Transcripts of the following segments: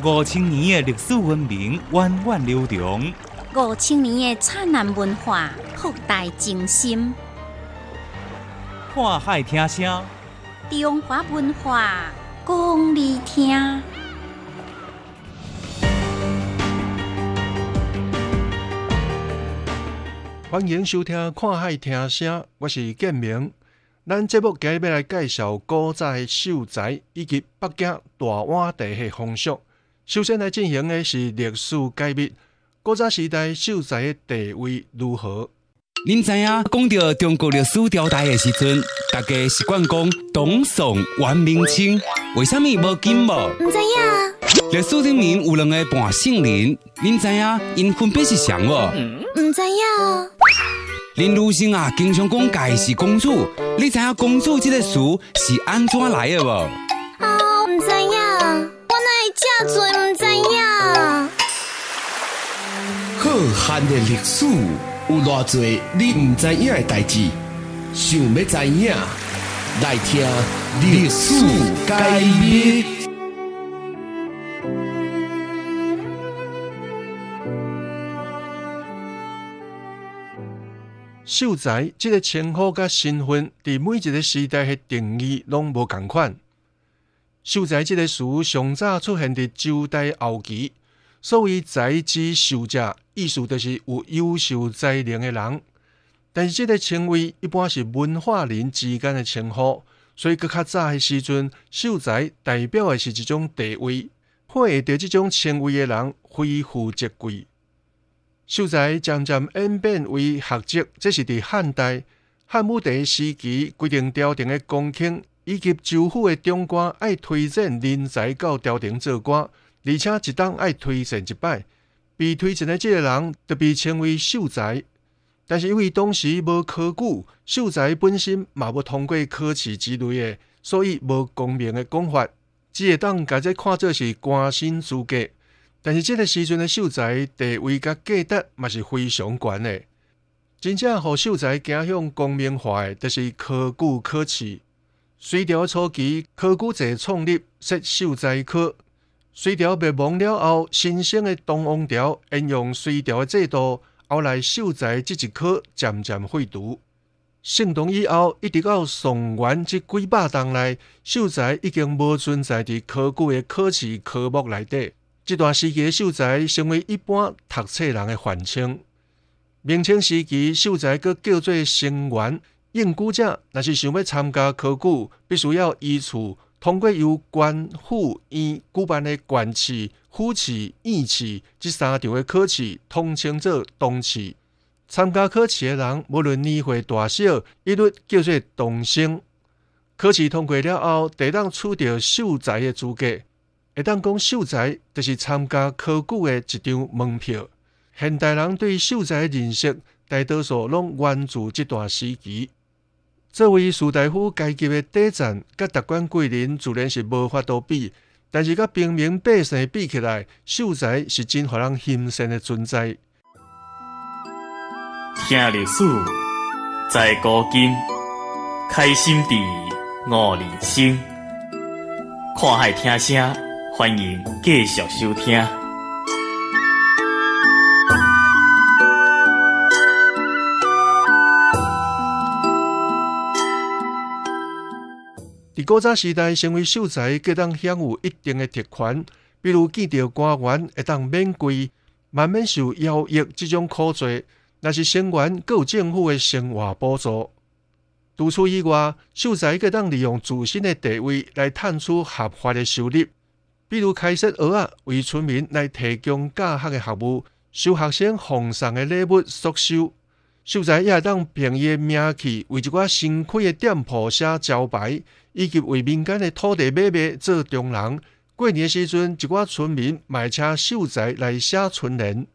五千年的历史文明源远流长，五千年的灿烂文化博大精深。看海听声，中华文化讲你听。欢迎收听《看海听声》，我是建明。咱节目今日要来介绍古早的秀才以及北京大碗地的风俗。首先来进行的是历史解密，古早时代秀才的地位如何？您知影讲到中国历史朝代的时阵，大家习惯讲董宋、元、明、清，为什么无金无？唔知影，历史里面有两个半姓林，您知影因分别是谁无？唔知影，林如生啊，经常讲家是公主，你知影公主这个词是安怎来的无？哦，唔知影，我哪会这多浩瀚的历史有偌多你唔知影的代志，想要知影，来听历史解密。秀才这个称呼甲身份，伫每一个时代的定义拢无共款。秀才这个词上早出现伫周代后期，所谓“才子秀者”，意思就是有优秀才能的人。但是这个称谓一般是文化人之间的称呼，所以搁较早的时阵，秀才代表的是一种地位，获得这种称谓的人非富则贵。秀才渐渐演变为学职，这是伫汉代汉武帝时期规定朝廷的公卿以及州府的长官爱推荐人才到朝廷做官，而且一当爱推荐一摆。被推荐的这个人，就被称为秀才。但是因为当时无科举，秀才本身嘛无通过考试之类的，所以无公明的讲法，只会当家这看作是官薪资格。但是这个时阵的秀才地位甲价值嘛是非常悬的。真正互秀才走向公明化的，就是科举考试。隋朝初期，科举制创立，设秀才科。隋朝灭亡了后，新生的东王朝沿用隋朝的制度，后来秀才这一科渐渐废除。圣唐以后，一直到宋元这几百年来，秀才已经无存在伫科举的考试科目内底。这段时期的，秀才成为一般读册人的范称。明清时期，秀才阁叫做生员。应举者若是想要参加科举，必须要依次通过由官府院举办的官试、府试、院试这三场的考试，统称作东试。参加考试的人，无论年岁大小，一律叫做东生。考试通过了后，得当取得秀才的资格。会当讲秀才，就是参加考举的一张门票。现代人对秀才的认识，大多数拢源自这段时期。作为士大夫阶级的底层，甲达官贵人自然是无法度比。但是，甲平民百姓比起来，秀才是真互人欣赏的存在。听历史，在古今，开心地悟人生，看海听声。欢迎继续收听。古早时代，成为秀才，皆当享有一定的特权，比如见到官员会当免贵，慢慢受徭役这种苦罪。若是生员，各有政府的生活补助。除此以外，秀才阁当利用自身的地位来探出合法的收入。比如开设学啊，为村民来提供教学的服务，收学生奉上的礼物所收。秀才也当凭伊的名气，为一寡新开的店铺写招牌，以及为民间的土地买卖做中人。过年时阵，一寡村民买车秀才来写春联。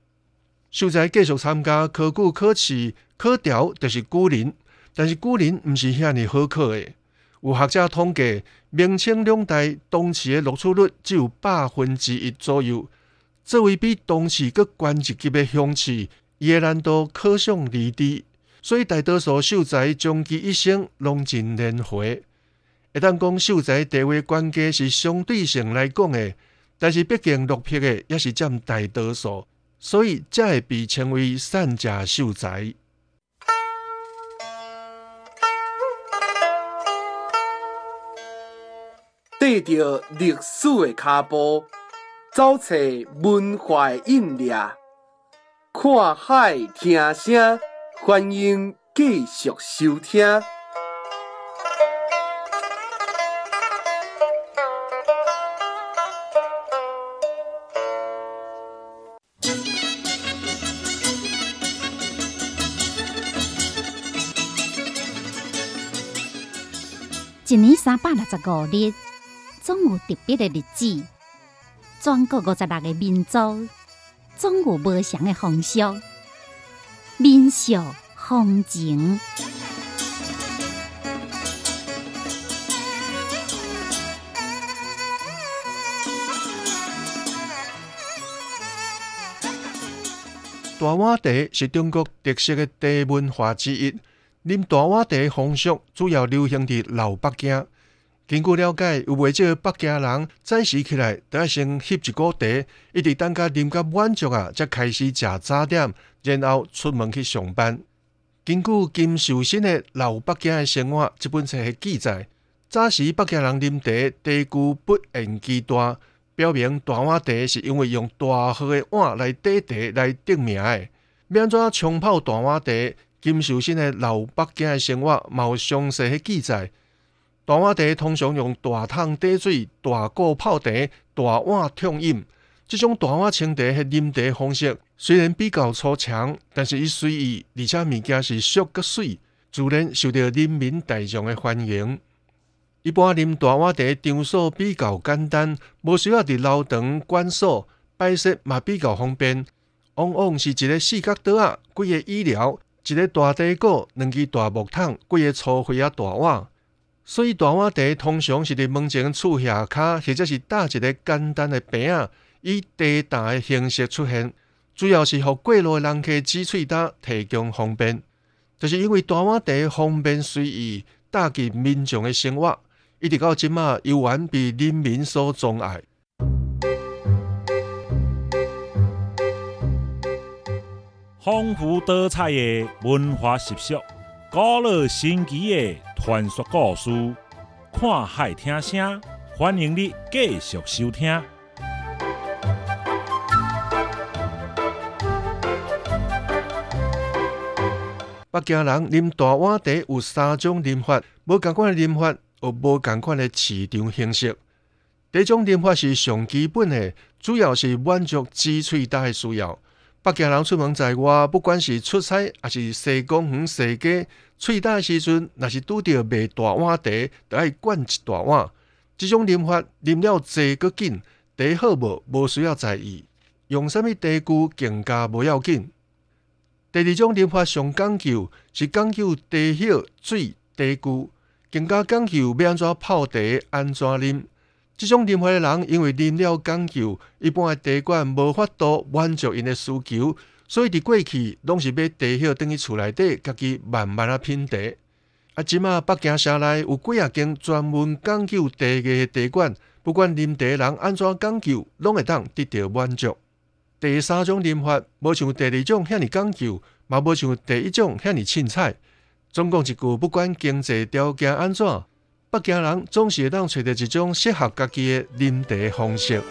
秀才继续参加考古考试，考调就是古人，但是古人毋是遐尼好考的。有学者统计，明清两代东市的录取率只有百分之一左右。作为比东市更悬一级的乡试，伊的难度可想而知。所以大多数秀才终其一生拢尽年回。一旦讲秀才地位关键是相对性来讲的，但是毕竟落魄的也是占大多数，所以才会被称为善假秀才。缀着历史的脚步，走出文化的印掠，看海听声，欢迎继续收听。一年三百六十五日，总有特别的日子。全国五十六个民族，总有不相的风俗、民俗、风情。大碗茶是中国特色的茶文化之一。啉大碗茶的风俗主要流行伫老北京。根据了解，有袂少北京人早时起来，都要先翕一锅茶，一直等甲啉甲满足啊，才开始食早点，然后出门去上班。根据金秀新的《老北京的生活》这本册的记载，早时北京人啉茶，茶具不言其大，表明大碗茶是因为用大号的碗来底茶来得名的。免怎冲泡大碗茶？金秀新的《老北京的生活》有详细的记载。大碗茶通常用大桶底水、大锅泡茶、大碗冲饮。这种大碗清茶的啉茶方式虽然比较粗强，但是伊随意，而且物件是俗个水，自然受到人民大众的欢迎。一般啉大碗茶场所比较简单，无需要伫楼堂馆所，摆设嘛比较方便。往往是一个四角桌啊，几个椅料，一个大茶锅，两支大木桶，几个粗灰啊大碗。所以大碗茶通常是伫门前厝下骹，或者是搭一个简单的饼啊，以茶担的形式出现，主要是互过路的人客挤喙担提供方便。就是因为大碗茶方便随意，搭进民众的生活，一直到即马依然被人民所钟爱。丰富多彩的文化习俗，古老神奇的。传说故事，看海听声，欢迎你继续收听。北京人啉大碗茶有三种啉法，无共款的啉法，有无共款的市场形式。第一种啉法是上基本的，主要是满足挤喙大的需要。北京人出门在外，不管是出差还是洗公园、洗家。喙大时阵，若是拄着卖大碗茶，就爱灌一大碗。这种啉法啉了济个紧，茶好无无需要在意，用什物茶具更加无要紧。第二种啉法上讲究，是讲究茶叶、水、茶具，更加讲究要安怎泡茶、安怎啉。即种啉法的人，因为啉了讲究，一般的茶馆无法度满足因的需求。所以，伫过去拢是买茶叶，等于厝内底家己慢慢啊品茶。啊，即马北京城内有几啊间专门讲究茶艺的茶馆，不管啉茶人安怎讲究，拢会当得到满足。第三种啉法，无像第二种遐尼讲究，嘛无像第一种遐尼凊彩。总共一句，不管经济条件安怎，北京人总是会当找到一种适合家己的饮茶方式。